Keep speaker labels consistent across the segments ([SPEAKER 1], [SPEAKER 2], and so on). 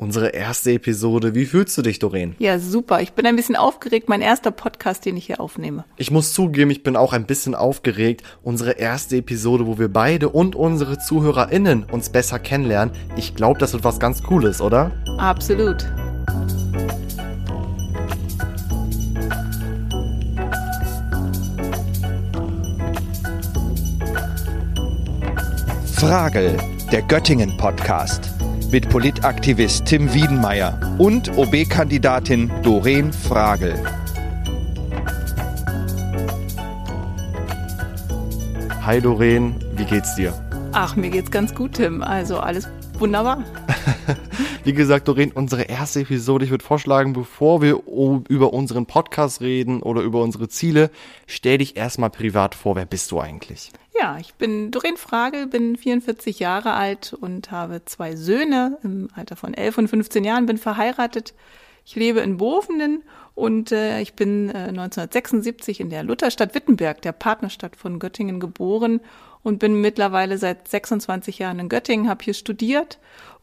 [SPEAKER 1] Unsere erste Episode. Wie fühlst du dich, Doreen?
[SPEAKER 2] Ja, super. Ich bin ein bisschen aufgeregt. Mein erster Podcast, den ich hier aufnehme.
[SPEAKER 1] Ich muss zugeben, ich bin auch ein bisschen aufgeregt. Unsere erste Episode, wo wir beide und unsere ZuhörerInnen uns besser kennenlernen. Ich glaube, das wird was ganz Cooles, oder?
[SPEAKER 2] Absolut.
[SPEAKER 3] Frage, der Göttingen Podcast mit Politaktivist Tim Wiedenmeier und OB-Kandidatin Doreen Fragel.
[SPEAKER 1] Hi Doreen, wie geht's dir?
[SPEAKER 2] Ach, mir geht's ganz gut, Tim. Also alles wunderbar.
[SPEAKER 1] Wie gesagt, Doreen, unsere erste Episode. Ich würde vorschlagen, bevor wir über unseren Podcast reden oder über unsere Ziele, stell dich erstmal privat vor. Wer bist du eigentlich?
[SPEAKER 2] Ja, ich bin Doreen Fragel, bin 44 Jahre alt und habe zwei Söhne im Alter von 11 und 15 Jahren, bin verheiratet. Ich lebe in Bovenen und äh, ich bin äh, 1976 in der Lutherstadt Wittenberg, der Partnerstadt von Göttingen, geboren und bin mittlerweile seit 26 Jahren in Göttingen, habe hier studiert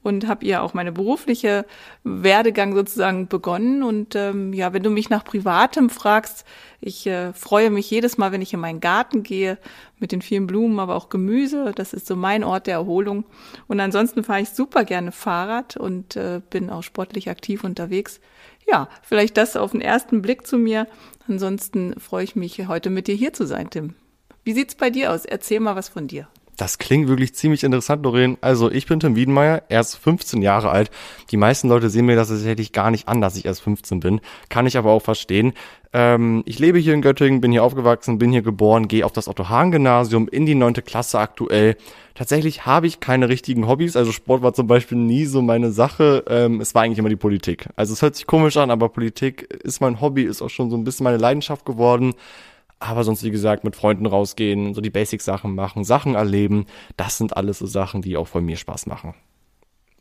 [SPEAKER 2] und habe ihr auch meine berufliche Werdegang sozusagen begonnen. Und ähm, ja, wenn du mich nach Privatem fragst, ich äh, freue mich jedes Mal, wenn ich in meinen Garten gehe mit den vielen Blumen, aber auch Gemüse. Das ist so mein Ort der Erholung. Und ansonsten fahre ich super gerne Fahrrad und äh, bin auch sportlich aktiv unterwegs. Ja, vielleicht das auf den ersten Blick zu mir. Ansonsten freue ich mich, heute mit dir hier zu sein, Tim. Wie sieht's bei dir aus? Erzähl mal was von dir.
[SPEAKER 1] Das klingt wirklich ziemlich interessant, Doreen. Also ich bin Tim Wiedenmeier, erst 15 Jahre alt. Die meisten Leute sehen mir das tatsächlich gar nicht an, dass ich erst 15 bin. Kann ich aber auch verstehen. Ähm, ich lebe hier in Göttingen, bin hier aufgewachsen, bin hier geboren, gehe auf das Otto-Hahn-Gymnasium in die neunte Klasse aktuell. Tatsächlich habe ich keine richtigen Hobbys, also Sport war zum Beispiel nie so meine Sache. Ähm, es war eigentlich immer die Politik. Also es hört sich komisch an, aber Politik ist mein Hobby, ist auch schon so ein bisschen meine Leidenschaft geworden. Aber sonst, wie gesagt, mit Freunden rausgehen, so die Basic-Sachen machen, Sachen erleben, das sind alles so Sachen, die auch von mir Spaß machen.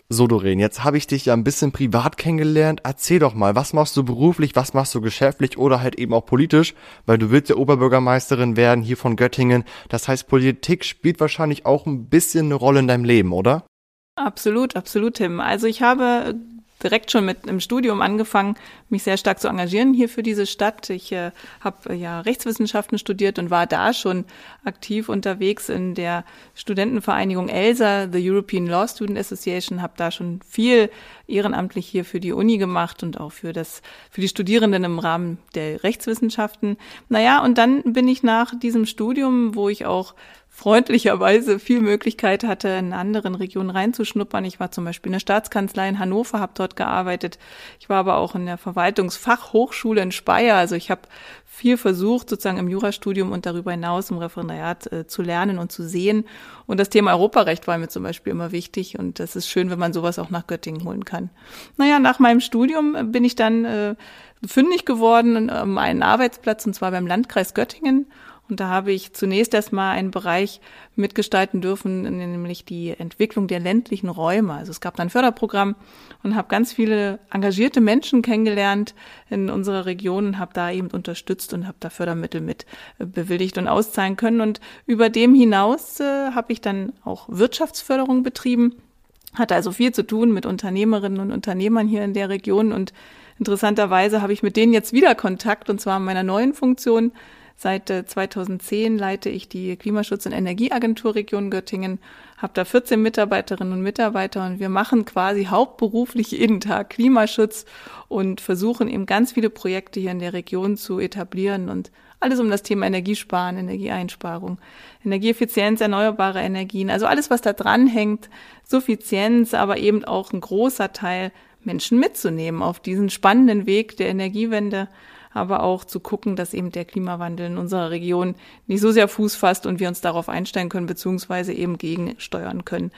[SPEAKER 1] So, Doreen, jetzt habe ich dich ja ein bisschen privat kennengelernt. Erzähl doch mal, was machst du beruflich, was machst du geschäftlich oder halt eben auch politisch? Weil du willst ja Oberbürgermeisterin werden hier von Göttingen. Das heißt, Politik spielt wahrscheinlich auch ein bisschen eine Rolle in deinem Leben, oder?
[SPEAKER 2] Absolut, absolut, Tim. Also ich habe direkt schon mit im Studium angefangen, mich sehr stark zu engagieren hier für diese Stadt. Ich äh, habe äh, ja Rechtswissenschaften studiert und war da schon aktiv unterwegs in der Studentenvereinigung ELSA, the European Law Student Association, habe da schon viel ehrenamtlich hier für die Uni gemacht und auch für das für die Studierenden im Rahmen der Rechtswissenschaften. Naja, und dann bin ich nach diesem Studium, wo ich auch freundlicherweise viel Möglichkeit hatte, in anderen Regionen reinzuschnuppern. Ich war zum Beispiel in der Staatskanzlei in Hannover, habe dort gearbeitet. Ich war aber auch in der Verwaltungsfachhochschule in Speyer. Also ich habe viel versucht, sozusagen im Jurastudium und darüber hinaus im Referendariat äh, zu lernen und zu sehen. Und das Thema Europarecht war mir zum Beispiel immer wichtig. Und das ist schön, wenn man sowas auch nach Göttingen holen kann. Naja, nach meinem Studium bin ich dann äh, fündig geworden um einen Arbeitsplatz, und zwar beim Landkreis Göttingen und da habe ich zunächst erstmal einen Bereich mitgestalten dürfen, nämlich die Entwicklung der ländlichen Räume. Also es gab dann ein Förderprogramm und habe ganz viele engagierte Menschen kennengelernt in unserer Region und habe da eben unterstützt und habe da Fördermittel mit äh, bewilligt und auszahlen können. Und über dem hinaus äh, habe ich dann auch Wirtschaftsförderung betrieben, hatte also viel zu tun mit Unternehmerinnen und Unternehmern hier in der Region und interessanterweise habe ich mit denen jetzt wieder Kontakt und zwar in meiner neuen Funktion Seit 2010 äh, leite ich die Klimaschutz- und Energieagentur Region Göttingen, habe da 14 Mitarbeiterinnen und Mitarbeiter und wir machen quasi hauptberuflich jeden Tag Klimaschutz und versuchen eben ganz viele Projekte hier in der Region zu etablieren und alles um das Thema Energiesparen, Energieeinsparung, Energieeffizienz, erneuerbare Energien, also alles, was da dran hängt, Suffizienz, aber eben auch ein großer Teil Menschen mitzunehmen auf diesen spannenden Weg der Energiewende aber auch zu gucken, dass eben der Klimawandel in unserer Region nicht so sehr Fuß fasst und wir uns darauf einstellen können, beziehungsweise eben gegensteuern können.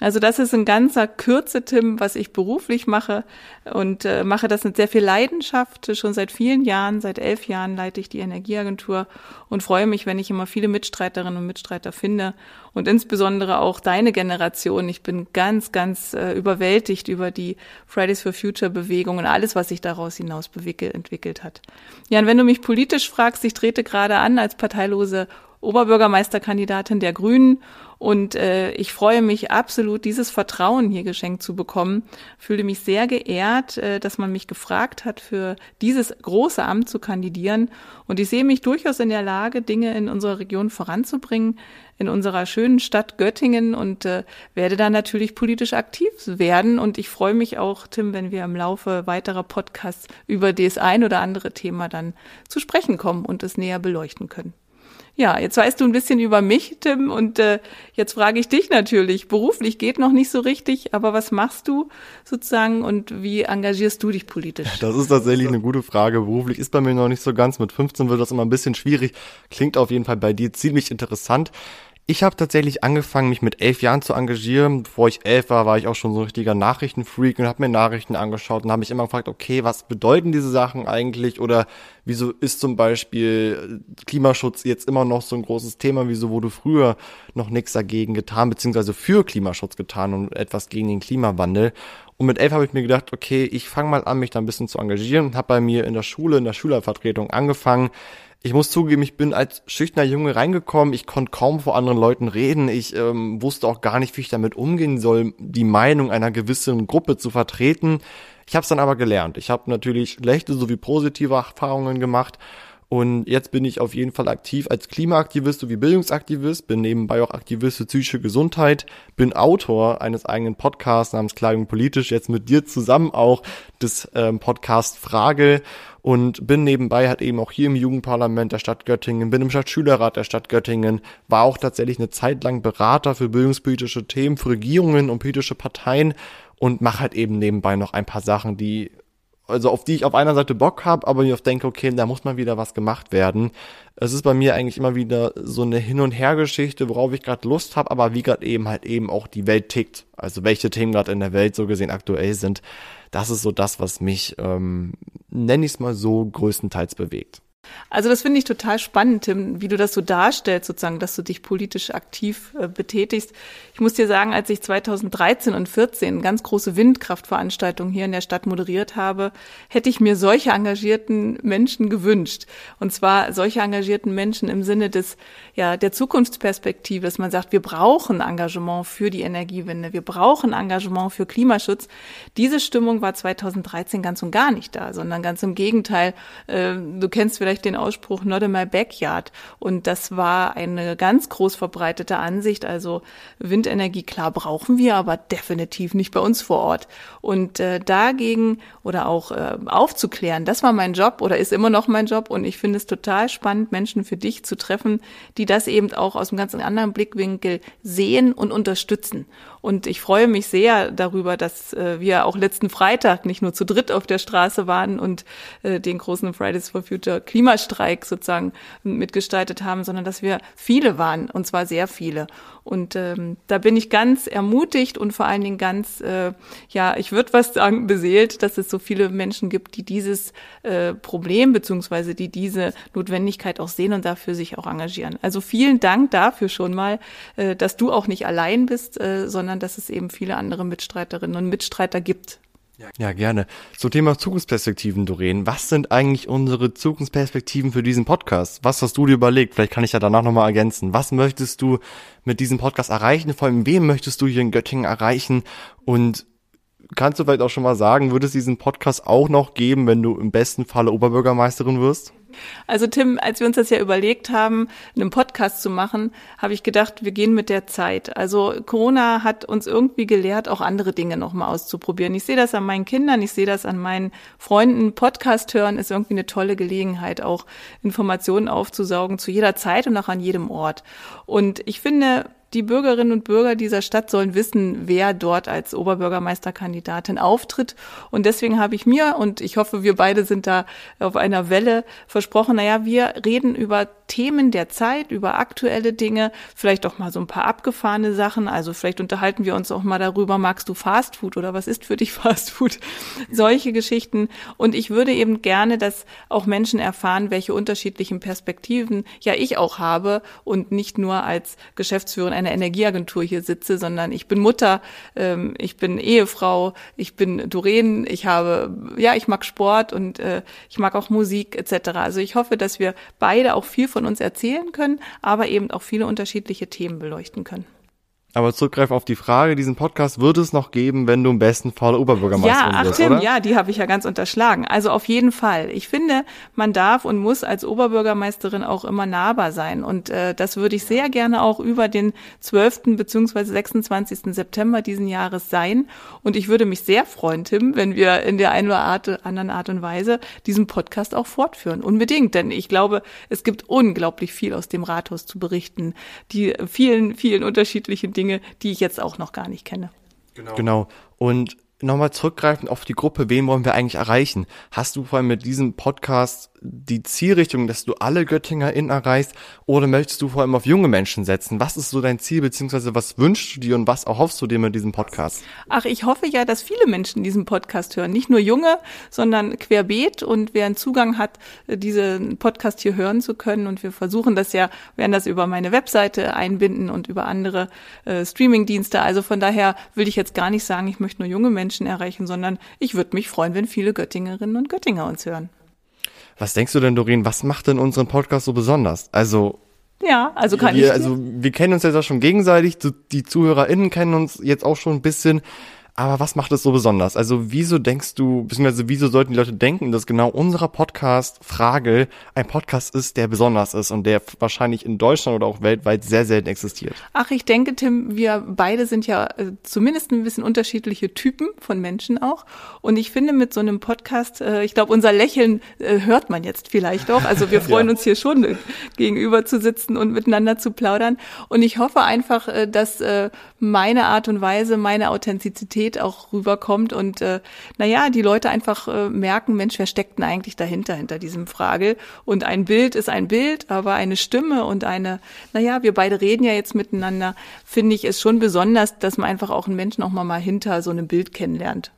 [SPEAKER 2] Also das ist ein ganzer Kürze, Tim, was ich beruflich mache und äh, mache das mit sehr viel Leidenschaft. Schon seit vielen Jahren, seit elf Jahren leite ich die Energieagentur und freue mich, wenn ich immer viele Mitstreiterinnen und Mitstreiter finde und insbesondere auch deine Generation. Ich bin ganz, ganz äh, überwältigt über die Fridays for Future Bewegung und alles, was sich daraus hinaus entwickelt hat. Ja, und wenn du mich politisch fragst, ich trete gerade an als parteilose Oberbürgermeisterkandidatin der Grünen und äh, ich freue mich absolut, dieses Vertrauen hier geschenkt zu bekommen. Fühle mich sehr geehrt, äh, dass man mich gefragt hat, für dieses große Amt zu kandidieren. Und ich sehe mich durchaus in der Lage, Dinge in unserer Region voranzubringen, in unserer schönen Stadt Göttingen und äh, werde da natürlich politisch aktiv werden. Und ich freue mich auch, Tim, wenn wir im Laufe weiterer Podcasts über das ein oder andere Thema dann zu sprechen kommen und es näher beleuchten können. Ja, jetzt weißt du ein bisschen über mich, Tim, und äh, jetzt frage ich dich natürlich. Beruflich geht noch nicht so richtig, aber was machst du sozusagen und wie engagierst du dich politisch?
[SPEAKER 1] Das ist tatsächlich eine gute Frage. Beruflich ist bei mir noch nicht so ganz. Mit 15 wird das immer ein bisschen schwierig. Klingt auf jeden Fall bei dir ziemlich interessant. Ich habe tatsächlich angefangen, mich mit elf Jahren zu engagieren. Bevor ich elf war, war ich auch schon so ein richtiger Nachrichtenfreak und habe mir Nachrichten angeschaut und habe mich immer gefragt, okay, was bedeuten diese Sachen eigentlich? Oder wieso ist zum Beispiel Klimaschutz jetzt immer noch so ein großes Thema? Wieso wurde früher noch nichts dagegen getan, beziehungsweise für Klimaschutz getan und etwas gegen den Klimawandel? Und mit elf habe ich mir gedacht, okay, ich fange mal an, mich da ein bisschen zu engagieren und habe bei mir in der Schule, in der Schülervertretung angefangen, ich muss zugeben, ich bin als schüchterner Junge reingekommen. Ich konnte kaum vor anderen Leuten reden. Ich ähm, wusste auch gar nicht, wie ich damit umgehen soll, die Meinung einer gewissen Gruppe zu vertreten. Ich habe es dann aber gelernt. Ich habe natürlich schlechte sowie positive Erfahrungen gemacht. Und jetzt bin ich auf jeden Fall aktiv als Klimaaktivist sowie Bildungsaktivist, bin nebenbei auch Aktivist für psychische Gesundheit, bin Autor eines eigenen Podcasts namens Kleidung politisch, jetzt mit dir zusammen auch des ähm, Podcast Frage und bin nebenbei halt eben auch hier im Jugendparlament der Stadt Göttingen, bin im Stadtschülerrat der Stadt Göttingen, war auch tatsächlich eine Zeit lang Berater für bildungspolitische Themen, für Regierungen und politische Parteien und mache halt eben nebenbei noch ein paar Sachen, die also auf die ich auf einer Seite Bock habe, aber ich denke, okay, da muss mal wieder was gemacht werden. Es ist bei mir eigentlich immer wieder so eine Hin- und Her-Geschichte, worauf ich gerade Lust habe, aber wie gerade eben halt eben auch die Welt tickt. Also welche Themen gerade in der Welt so gesehen aktuell sind. Das ist so das, was mich, ähm, nenne ich es mal so, größtenteils bewegt.
[SPEAKER 2] Also das finde ich total spannend, Tim, wie du das so darstellst, sozusagen, dass du dich politisch aktiv äh, betätigst. Ich muss dir sagen, als ich 2013 und 14 ganz große Windkraftveranstaltungen hier in der Stadt moderiert habe, hätte ich mir solche engagierten Menschen gewünscht. Und zwar solche engagierten Menschen im Sinne des, ja, der Zukunftsperspektive, dass man sagt, wir brauchen Engagement für die Energiewende, wir brauchen Engagement für Klimaschutz. Diese Stimmung war 2013 ganz und gar nicht da, sondern ganz im Gegenteil. Äh, du kennst vielleicht vielleicht den Ausspruch Not in my backyard. Und das war eine ganz groß verbreitete Ansicht. Also Windenergie, klar brauchen wir, aber definitiv nicht bei uns vor Ort. Und äh, dagegen oder auch äh, aufzuklären, das war mein Job oder ist immer noch mein Job. Und ich finde es total spannend, Menschen für dich zu treffen, die das eben auch aus einem ganz anderen Blickwinkel sehen und unterstützen. Und ich freue mich sehr darüber, dass äh, wir auch letzten Freitag nicht nur zu dritt auf der Straße waren und äh, den großen Fridays for Future Klimastreik sozusagen mitgestaltet haben, sondern dass wir viele waren, und zwar sehr viele. Und ähm, da bin ich ganz ermutigt und vor allen Dingen ganz, äh, ja, ich würde was sagen, beseelt, dass es so viele Menschen gibt, die dieses äh, Problem beziehungsweise die diese Notwendigkeit auch sehen und dafür sich auch engagieren. Also vielen Dank dafür schon mal, äh, dass du auch nicht allein bist, äh, sondern dass es eben viele andere Mitstreiterinnen und Mitstreiter gibt.
[SPEAKER 1] Ja, gerne. Zum Thema Zukunftsperspektiven, Doreen. Was sind eigentlich unsere Zukunftsperspektiven für diesen Podcast? Was hast du dir überlegt? Vielleicht kann ich ja danach nochmal ergänzen. Was möchtest du mit diesem Podcast erreichen? Vor allem, wem möchtest du hier in Göttingen erreichen? Und kannst du vielleicht auch schon mal sagen, würde es diesen Podcast auch noch geben, wenn du im besten Falle Oberbürgermeisterin wirst?
[SPEAKER 2] Also Tim, als wir uns das ja überlegt haben, einen Podcast zu machen, habe ich gedacht, wir gehen mit der Zeit. Also Corona hat uns irgendwie gelehrt, auch andere Dinge nochmal auszuprobieren. Ich sehe das an meinen Kindern, ich sehe das an meinen Freunden. Podcast hören ist irgendwie eine tolle Gelegenheit, auch Informationen aufzusaugen zu jeder Zeit und auch an jedem Ort. Und ich finde, die Bürgerinnen und Bürger dieser Stadt sollen wissen, wer dort als Oberbürgermeisterkandidatin auftritt. Und deswegen habe ich mir, und ich hoffe, wir beide sind da auf einer Welle, versprochen, naja, wir reden über Themen der Zeit, über aktuelle Dinge, vielleicht auch mal so ein paar abgefahrene Sachen. Also vielleicht unterhalten wir uns auch mal darüber, magst du Fastfood oder was ist für dich Fastfood? Solche Geschichten. Und ich würde eben gerne, dass auch Menschen erfahren, welche unterschiedlichen Perspektiven ja ich auch habe und nicht nur als Geschäftsführerin einer Energieagentur hier sitze, sondern ich bin Mutter, ähm, ich bin Ehefrau, ich bin Doreen, ich habe, ja, ich mag Sport und äh, ich mag auch Musik etc. Also ich hoffe, dass wir beide auch viel von uns erzählen können, aber eben auch viele unterschiedliche Themen beleuchten können.
[SPEAKER 1] Aber zurückgreif auf die Frage, diesen Podcast wird es noch geben, wenn du im besten Fall Oberbürgermeisterin
[SPEAKER 2] ja, ach
[SPEAKER 1] wirst,
[SPEAKER 2] Tim,
[SPEAKER 1] oder?
[SPEAKER 2] Ja, die habe ich ja ganz unterschlagen. Also auf jeden Fall. Ich finde, man darf und muss als Oberbürgermeisterin auch immer nahbar sein. Und äh, das würde ich sehr gerne auch über den 12. beziehungsweise 26. September diesen Jahres sein. Und ich würde mich sehr freuen, Tim, wenn wir in der einen oder Art, anderen Art und Weise diesen Podcast auch fortführen. Unbedingt. Denn ich glaube, es gibt unglaublich viel aus dem Rathaus zu berichten. Die vielen, vielen unterschiedlichen Dinge, die ich jetzt auch noch gar nicht kenne.
[SPEAKER 1] Genau. genau. Und nochmal zurückgreifend auf die Gruppe, wen wollen wir eigentlich erreichen? Hast du vor allem mit diesem Podcast die Zielrichtung, dass du alle GöttingerInnen erreichst oder möchtest du vor allem auf junge Menschen setzen? Was ist so dein Ziel, beziehungsweise was wünschst du dir und was erhoffst du dir mit diesem Podcast?
[SPEAKER 2] Ach, ich hoffe ja, dass viele Menschen diesen Podcast hören. Nicht nur junge, sondern querbeet und wer einen Zugang hat, diesen Podcast hier hören zu können. Und wir versuchen das ja, werden das über meine Webseite einbinden und über andere äh, Streamingdienste. Also von daher will ich jetzt gar nicht sagen, ich möchte nur junge Menschen erreichen, sondern ich würde mich freuen, wenn viele Göttingerinnen und Göttinger uns hören.
[SPEAKER 1] Was denkst du denn, Doreen, was macht denn unseren Podcast so besonders? Also
[SPEAKER 2] ja, also kann
[SPEAKER 1] wir,
[SPEAKER 2] ich.
[SPEAKER 1] Also wir kennen uns jetzt auch schon gegenseitig, die ZuhörerInnen kennen uns jetzt auch schon ein bisschen. Aber was macht es so besonders? Also wieso denkst du, beziehungsweise wieso sollten die Leute denken, dass genau unserer Podcast-Frage ein Podcast ist, der besonders ist und der wahrscheinlich in Deutschland oder auch weltweit sehr selten existiert?
[SPEAKER 2] Ach, ich denke, Tim, wir beide sind ja äh, zumindest ein bisschen unterschiedliche Typen von Menschen auch. Und ich finde mit so einem Podcast, äh, ich glaube, unser Lächeln äh, hört man jetzt vielleicht auch. Also wir freuen ja. uns hier schon gegenüber zu sitzen und miteinander zu plaudern. Und ich hoffe einfach, dass meine Art und Weise, meine Authentizität Realität auch rüberkommt und äh, naja, die Leute einfach äh, merken, Mensch, wer steckt denn eigentlich dahinter, hinter diesem Frage? Und ein Bild ist ein Bild, aber eine Stimme und eine, naja, wir beide reden ja jetzt miteinander, finde ich es schon besonders, dass man einfach auch einen Menschen auch mal hinter so einem Bild kennenlernt.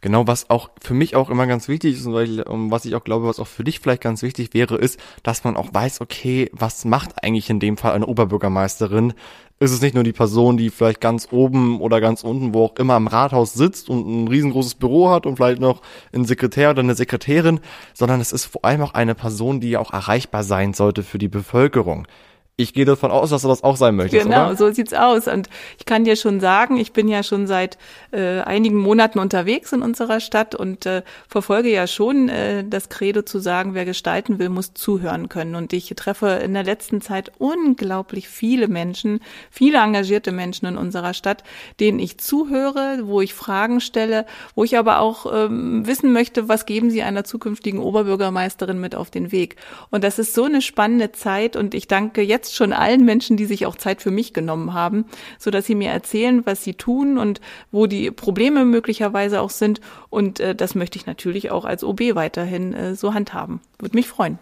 [SPEAKER 1] Genau, was auch für mich auch immer ganz wichtig ist und was ich auch glaube, was auch für dich vielleicht ganz wichtig wäre, ist, dass man auch weiß, okay, was macht eigentlich in dem Fall eine Oberbürgermeisterin? Ist es nicht nur die Person, die vielleicht ganz oben oder ganz unten, wo auch immer im Rathaus sitzt und ein riesengroßes Büro hat und vielleicht noch einen Sekretär oder eine Sekretärin, sondern es ist vor allem auch eine Person, die ja auch erreichbar sein sollte für die Bevölkerung. Ich gehe davon aus, dass du das auch sein möchtest,
[SPEAKER 2] genau,
[SPEAKER 1] oder?
[SPEAKER 2] so sieht's aus. Und ich kann dir schon sagen, ich bin ja schon seit äh, einigen Monaten unterwegs in unserer Stadt und äh, verfolge ja schon äh, das Credo zu sagen, wer gestalten will, muss zuhören können. Und ich treffe in der letzten Zeit unglaublich viele Menschen, viele engagierte Menschen in unserer Stadt, denen ich zuhöre, wo ich Fragen stelle, wo ich aber auch ähm, wissen möchte, was geben sie einer zukünftigen Oberbürgermeisterin mit auf den Weg. Und das ist so eine spannende Zeit und ich danke jetzt jetzt schon allen Menschen, die sich auch Zeit für mich genommen haben, so dass sie mir erzählen, was sie tun und wo die Probleme möglicherweise auch sind. Und äh, das möchte ich natürlich auch als OB weiterhin äh, so handhaben. Würde mich freuen.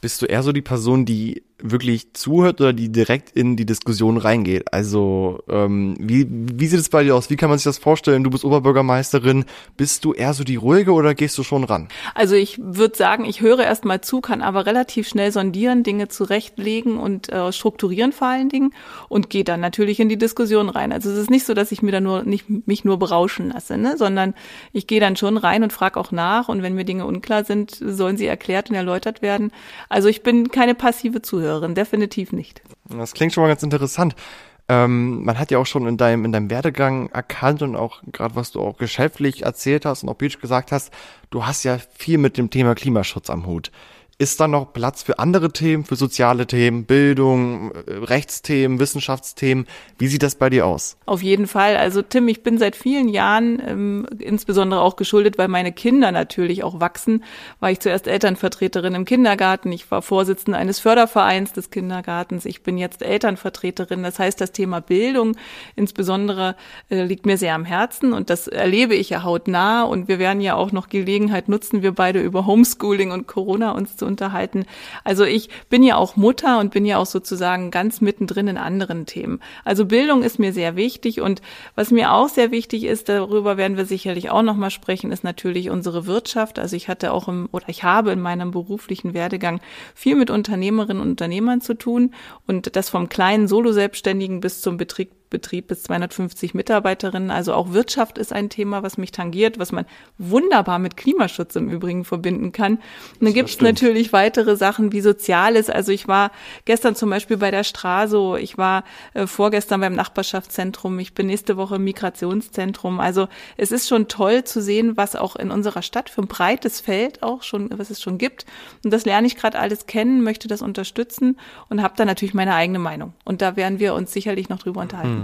[SPEAKER 1] Bist du eher so die Person, die wirklich zuhört oder die direkt in die Diskussion reingeht. Also ähm, wie, wie sieht es bei dir aus? Wie kann man sich das vorstellen? Du bist Oberbürgermeisterin. Bist du eher so die ruhige oder gehst du schon ran?
[SPEAKER 2] Also ich würde sagen, ich höre erst mal zu, kann aber relativ schnell sondieren, Dinge zurechtlegen und äh, strukturieren vor allen Dingen und gehe dann natürlich in die Diskussion rein. Also es ist nicht so, dass ich mir da nur nicht mich nur berauschen lasse, ne? sondern ich gehe dann schon rein und frage auch nach und wenn mir Dinge unklar sind, sollen sie erklärt und erläutert werden. Also ich bin keine passive Zuhörerin. Zuhörerin, definitiv nicht.
[SPEAKER 1] Das klingt schon mal ganz interessant. Ähm, man hat ja auch schon in deinem, in deinem Werdegang erkannt und auch gerade was du auch geschäftlich erzählt hast und auch Beach gesagt hast, du hast ja viel mit dem Thema Klimaschutz am Hut. Ist da noch Platz für andere Themen, für soziale Themen, Bildung, äh, Rechtsthemen, Wissenschaftsthemen? Wie sieht das bei dir aus?
[SPEAKER 2] Auf jeden Fall. Also Tim, ich bin seit vielen Jahren, ähm, insbesondere auch geschuldet, weil meine Kinder natürlich auch wachsen, war ich zuerst Elternvertreterin im Kindergarten. Ich war Vorsitzende eines Fördervereins des Kindergartens. Ich bin jetzt Elternvertreterin. Das heißt, das Thema Bildung insbesondere äh, liegt mir sehr am Herzen und das erlebe ich ja hautnah. Und wir werden ja auch noch Gelegenheit nutzen, wir beide über Homeschooling und Corona uns zu zu unterhalten. Also ich bin ja auch Mutter und bin ja auch sozusagen ganz mittendrin in anderen Themen. Also Bildung ist mir sehr wichtig und was mir auch sehr wichtig ist, darüber werden wir sicherlich auch noch mal sprechen, ist natürlich unsere Wirtschaft. Also ich hatte auch im oder ich habe in meinem beruflichen Werdegang viel mit Unternehmerinnen und Unternehmern zu tun und das vom kleinen Solo-Selbstständigen bis zum Betrieb Betrieb bis 250 Mitarbeiterinnen. Also auch Wirtschaft ist ein Thema, was mich tangiert, was man wunderbar mit Klimaschutz im Übrigen verbinden kann. Und dann gibt es natürlich weitere Sachen wie Soziales. Also ich war gestern zum Beispiel bei der Straso, ich war äh, vorgestern beim Nachbarschaftszentrum, ich bin nächste Woche im Migrationszentrum. Also es ist schon toll zu sehen, was auch in unserer Stadt für ein breites Feld auch schon, was es schon gibt. Und das lerne ich gerade alles kennen, möchte das unterstützen und habe da natürlich meine eigene Meinung. Und da werden wir uns sicherlich noch drüber unterhalten. Hm.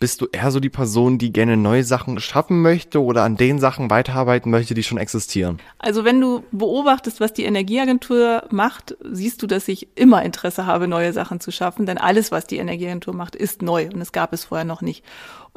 [SPEAKER 1] Bist du eher so die Person, die gerne neue Sachen schaffen möchte oder an den Sachen weiterarbeiten möchte, die schon existieren?
[SPEAKER 2] Also wenn du beobachtest, was die Energieagentur macht, siehst du, dass ich immer Interesse habe, neue Sachen zu schaffen, denn alles, was die Energieagentur macht, ist neu und es gab es vorher noch nicht.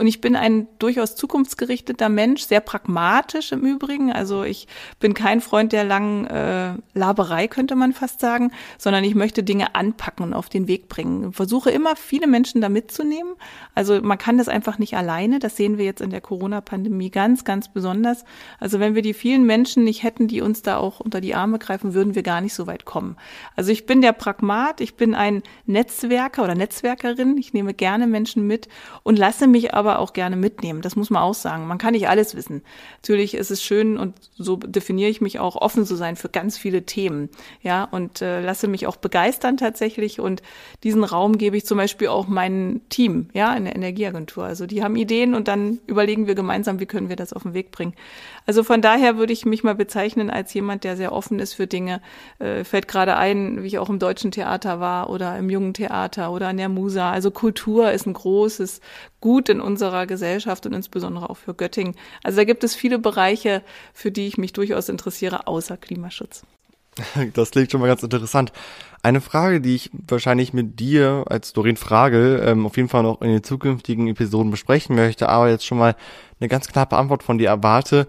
[SPEAKER 2] Und ich bin ein durchaus zukunftsgerichteter Mensch, sehr pragmatisch im Übrigen. Also ich bin kein Freund der langen äh, Laberei, könnte man fast sagen, sondern ich möchte Dinge anpacken und auf den Weg bringen. Versuche immer, viele Menschen da mitzunehmen. Also man kann das einfach nicht alleine. Das sehen wir jetzt in der Corona-Pandemie ganz, ganz besonders. Also wenn wir die vielen Menschen nicht hätten, die uns da auch unter die Arme greifen, würden wir gar nicht so weit kommen. Also ich bin der Pragmat, ich bin ein Netzwerker oder Netzwerkerin. Ich nehme gerne Menschen mit und lasse mich aber auch gerne mitnehmen. Das muss man auch sagen. Man kann nicht alles wissen. Natürlich ist es schön und so definiere ich mich auch, offen zu sein für ganz viele Themen. Ja, und äh, lasse mich auch begeistern tatsächlich. Und diesen Raum gebe ich zum Beispiel auch meinem Team, ja, in der Energieagentur. Also die haben Ideen und dann überlegen wir gemeinsam, wie können wir das auf den Weg bringen. Also von daher würde ich mich mal bezeichnen als jemand, der sehr offen ist für Dinge. Äh, fällt gerade ein, wie ich auch im deutschen Theater war oder im jungen Theater oder an der Musa. Also Kultur ist ein großes Gut in unserer Gesellschaft und insbesondere auch für Göttingen. Also da gibt es viele Bereiche, für die ich mich durchaus interessiere, außer Klimaschutz.
[SPEAKER 1] Das klingt schon mal ganz interessant. Eine Frage, die ich wahrscheinlich mit dir als Doreen Frage ähm, auf jeden Fall noch in den zukünftigen Episoden besprechen möchte, aber jetzt schon mal eine ganz knappe Antwort von dir erwarte.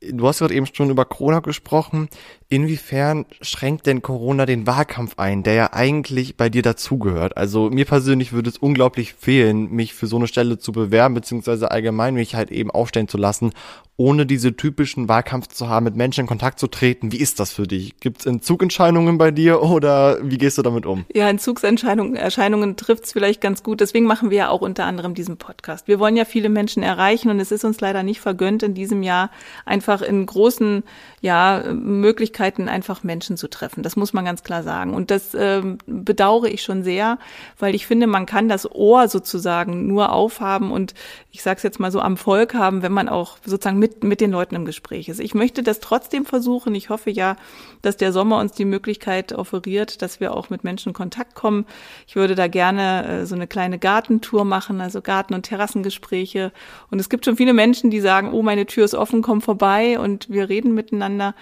[SPEAKER 1] Du hast gerade eben schon über Corona gesprochen. Inwiefern schränkt denn Corona den Wahlkampf ein, der ja eigentlich bei dir dazugehört? Also mir persönlich würde es unglaublich fehlen, mich für so eine Stelle zu bewerben, beziehungsweise allgemein mich halt eben aufstellen zu lassen, ohne diese typischen Wahlkampf zu haben, mit Menschen in Kontakt zu treten. Wie ist das für dich? Gibt es Entzugentscheidungen bei dir oder wie gehst du damit um?
[SPEAKER 2] Ja, Entzugsentscheidungen Erscheinungen trifft es vielleicht ganz gut. Deswegen machen wir ja auch unter anderem diesen Podcast. Wir wollen ja viele Menschen erreichen und es ist uns leider nicht vergönnt, in diesem Jahr einfach in großen ja, Möglichkeiten einfach Menschen zu treffen. Das muss man ganz klar sagen. Und das äh, bedauere ich schon sehr, weil ich finde, man kann das Ohr sozusagen nur aufhaben und ich sage es jetzt mal so am Volk haben, wenn man auch sozusagen mit, mit den Leuten im Gespräch ist. Ich möchte das trotzdem versuchen. Ich hoffe ja, dass der Sommer uns die Möglichkeit offeriert, dass wir auch mit Menschen in Kontakt kommen. Ich würde da gerne äh, so eine kleine Gartentour machen, also Garten- und Terrassengespräche. Und es gibt schon viele Menschen, die sagen, oh, meine Tür ist offen, komm vorbei und wir reden miteinander.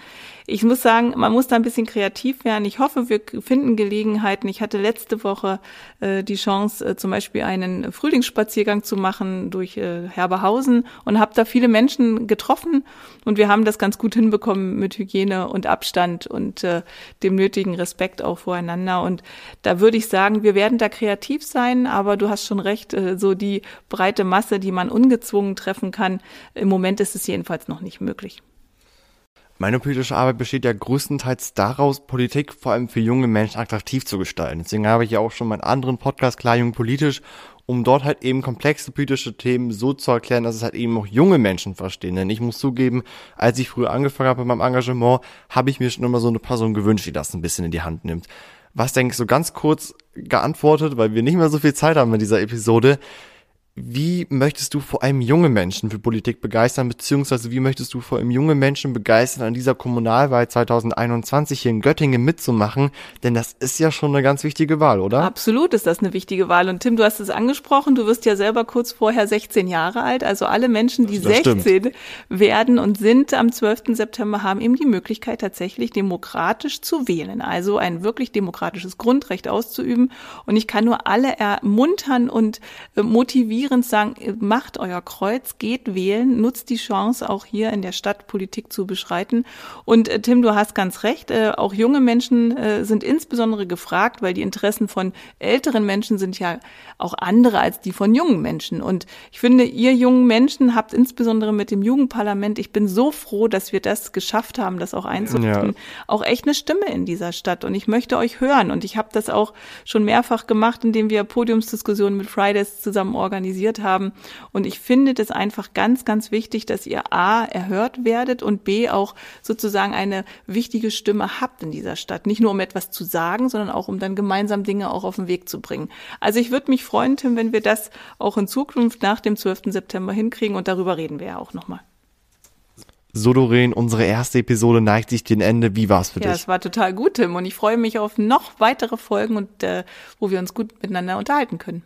[SPEAKER 2] Ich muss sagen, man muss da ein bisschen kreativ werden. Ich hoffe, wir finden Gelegenheiten. Ich hatte letzte Woche äh, die Chance, äh, zum Beispiel einen Frühlingsspaziergang zu machen durch äh, Herberhausen und habe da viele Menschen getroffen und wir haben das ganz gut hinbekommen mit Hygiene und Abstand und äh, dem nötigen Respekt auch voreinander. Und da würde ich sagen, wir werden da kreativ sein, aber du hast schon recht, äh, so die breite Masse, die man ungezwungen treffen kann, im Moment ist es jedenfalls noch nicht möglich.
[SPEAKER 1] Meine politische Arbeit besteht ja größtenteils daraus, Politik vor allem für junge Menschen attraktiv zu gestalten. Deswegen habe ich ja auch schon meinen anderen Podcast Klar Jung Politisch, um dort halt eben komplexe politische Themen so zu erklären, dass es halt eben auch junge Menschen verstehen. Denn ich muss zugeben, als ich früher angefangen habe mit meinem Engagement, habe ich mir schon immer so eine Person gewünscht, die das ein bisschen in die Hand nimmt. Was denke ich so ganz kurz geantwortet, weil wir nicht mehr so viel Zeit haben in dieser Episode. Wie möchtest du vor allem junge Menschen für Politik begeistern, beziehungsweise wie möchtest du vor allem junge Menschen begeistern, an dieser Kommunalwahl 2021 hier in Göttingen mitzumachen? Denn das ist ja schon eine ganz wichtige Wahl, oder?
[SPEAKER 2] Absolut ist das eine wichtige Wahl. Und Tim, du hast es angesprochen, du wirst ja selber kurz vorher 16 Jahre alt. Also alle Menschen, die das 16 stimmt. werden und sind am 12. September, haben eben die Möglichkeit, tatsächlich demokratisch zu wählen. Also ein wirklich demokratisches Grundrecht auszuüben. Und ich kann nur alle ermuntern und äh, motivieren, motivierend sagen, macht euer Kreuz, geht wählen, nutzt die Chance, auch hier in der Stadt Politik zu beschreiten. Und äh, Tim, du hast ganz recht, äh, auch junge Menschen äh, sind insbesondere gefragt, weil die Interessen von älteren Menschen sind ja auch andere als die von jungen Menschen. Und ich finde, ihr jungen Menschen habt insbesondere mit dem Jugendparlament, ich bin so froh, dass wir das geschafft haben, das auch einzurichten, ja. auch echt eine Stimme in dieser Stadt. Und ich möchte euch hören. Und ich habe das auch schon mehrfach gemacht, indem wir Podiumsdiskussionen mit Fridays zusammen organisiert haben. Und ich finde das einfach ganz, ganz wichtig, dass ihr A, erhört werdet und B, auch sozusagen eine wichtige Stimme habt in dieser Stadt. Nicht nur um etwas zu sagen, sondern auch um dann gemeinsam Dinge auch auf den Weg zu bringen. Also ich würde mich freuen, Tim, wenn wir das auch in Zukunft nach dem 12. September hinkriegen und darüber reden wir ja auch nochmal.
[SPEAKER 1] So, Doreen, unsere erste Episode neigt sich dem Ende. Wie war's für
[SPEAKER 2] ja, dich? Ja, es war total gut, Tim. Und ich freue mich auf noch weitere Folgen und äh, wo wir uns gut miteinander unterhalten können.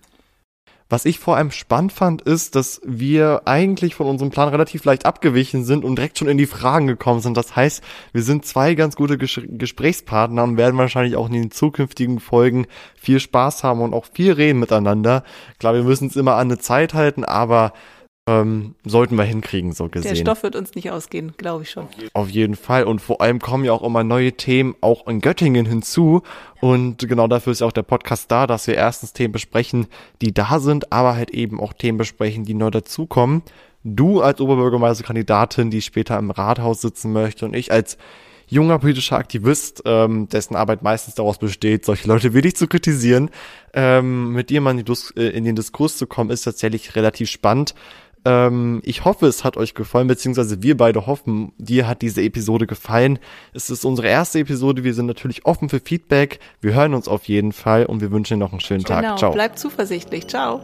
[SPEAKER 1] Was ich vor allem spannend fand, ist, dass wir eigentlich von unserem Plan relativ leicht abgewichen sind und direkt schon in die Fragen gekommen sind. Das heißt, wir sind zwei ganz gute Ges Gesprächspartner und werden wahrscheinlich auch in den zukünftigen Folgen viel Spaß haben und auch viel reden miteinander. Klar, wir müssen es immer an eine Zeit halten, aber ähm, sollten wir hinkriegen, so gesehen.
[SPEAKER 2] Der Stoff wird uns nicht ausgehen, glaube ich schon.
[SPEAKER 1] Auf jeden Fall. Und vor allem kommen ja auch immer neue Themen auch in Göttingen hinzu. Und genau dafür ist ja auch der Podcast da, dass wir erstens Themen besprechen, die da sind, aber halt eben auch Themen besprechen, die neu dazukommen. Du als Oberbürgermeisterkandidatin, die später im Rathaus sitzen möchte und ich als junger politischer Aktivist, ähm, dessen Arbeit meistens daraus besteht, solche Leute wirklich zu kritisieren, ähm, mit dir mal in, äh, in den Diskurs zu kommen, ist tatsächlich relativ spannend. Ähm, ich hoffe, es hat euch gefallen, beziehungsweise wir beide hoffen, dir hat diese Episode gefallen. Es ist unsere erste Episode. Wir sind natürlich offen für Feedback. Wir hören uns auf jeden Fall und wir wünschen dir noch einen schönen
[SPEAKER 2] genau,
[SPEAKER 1] Tag. Ciao.
[SPEAKER 2] Bleibt zuversichtlich. Ciao.